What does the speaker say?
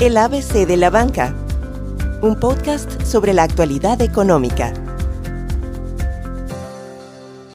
El ABC de la Banca, un podcast sobre la actualidad económica.